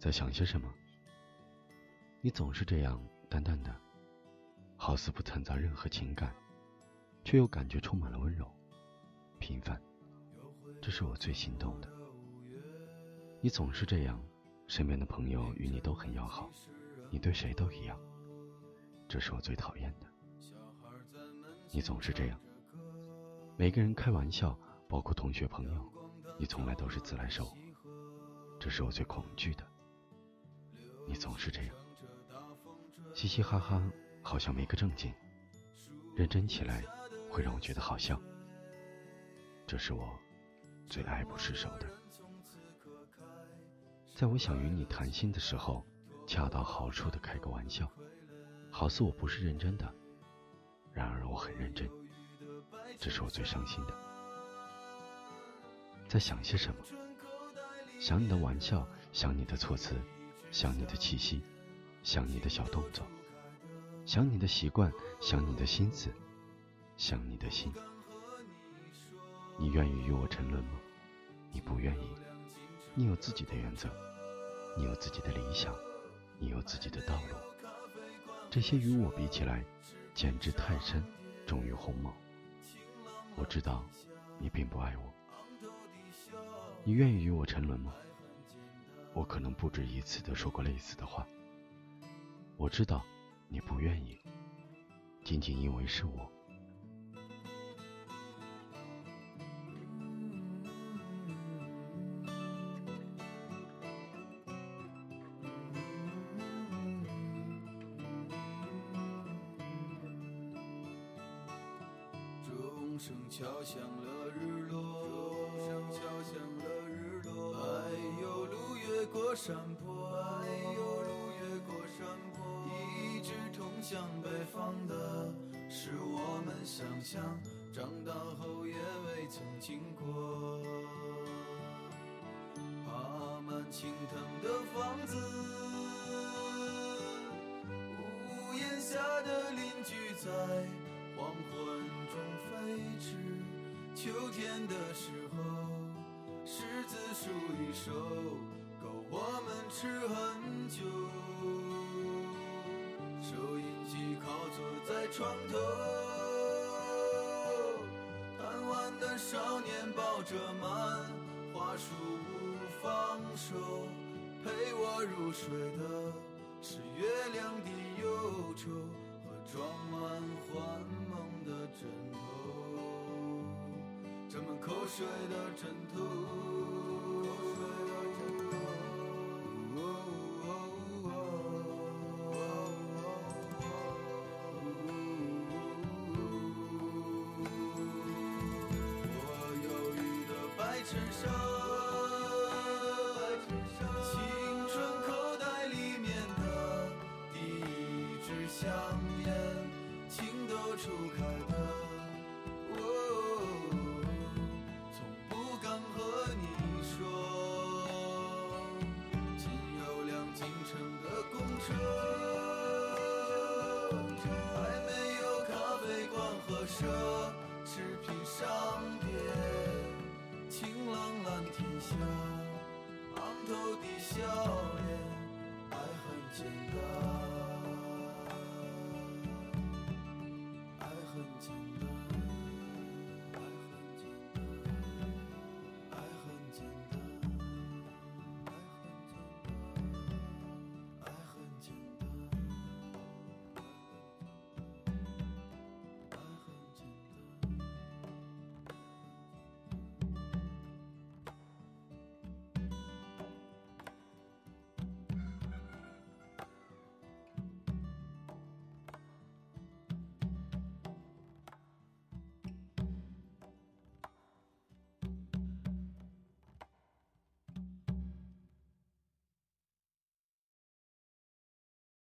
在想些什么？你总是这样淡淡的，好似不掺杂任何情感，却又感觉充满了温柔、平凡。这是我最心动的。你总是这样，身边的朋友与你都很要好，你对谁都一样。这是我最讨厌的。你总是这样，每个人开玩笑，包括同学朋友，你从来都是自来熟。这是我最恐惧的。你总是这样，嘻嘻哈哈，好像没个正经；认真起来，会让我觉得好笑。这是我最爱不释手的。在我想与你谈心的时候，恰到好处的开个玩笑，好似我不是认真的，然而我很认真。这是我最伤心的。在想些什么？想你的玩笑，想你的措辞。想你的气息，想你的小动作，想你的习惯，想你的心思，想你的心。你愿意与我沉沦吗？你不愿意。你有自己的原则，你有自己的理想，你有自己的道路。这些与我比起来，简直太深，重于鸿毛。我知道，你并不爱我。你愿意与我沉沦吗？我可能不止一次的说过类似的话。我知道你不愿意，仅仅因为是我。钟声敲响了日落，过山坡，哎呦，路越过山坡，一直通向北方的，是我们想象，长大后也未曾经过。爬满青藤的房子，屋檐下的邻居在黄昏中飞驰。秋天的时候，柿子树一熟，我们吃很久。收音机靠坐在床头，贪玩的少年抱着漫画书不放手，陪我入睡的是月亮的忧愁和装满幻梦的枕头。沾满口水的枕头。衬衫青春口袋里面的第一支香烟情窦初开的我从不敢和你说仅有辆进城的公车还没有咖啡馆和奢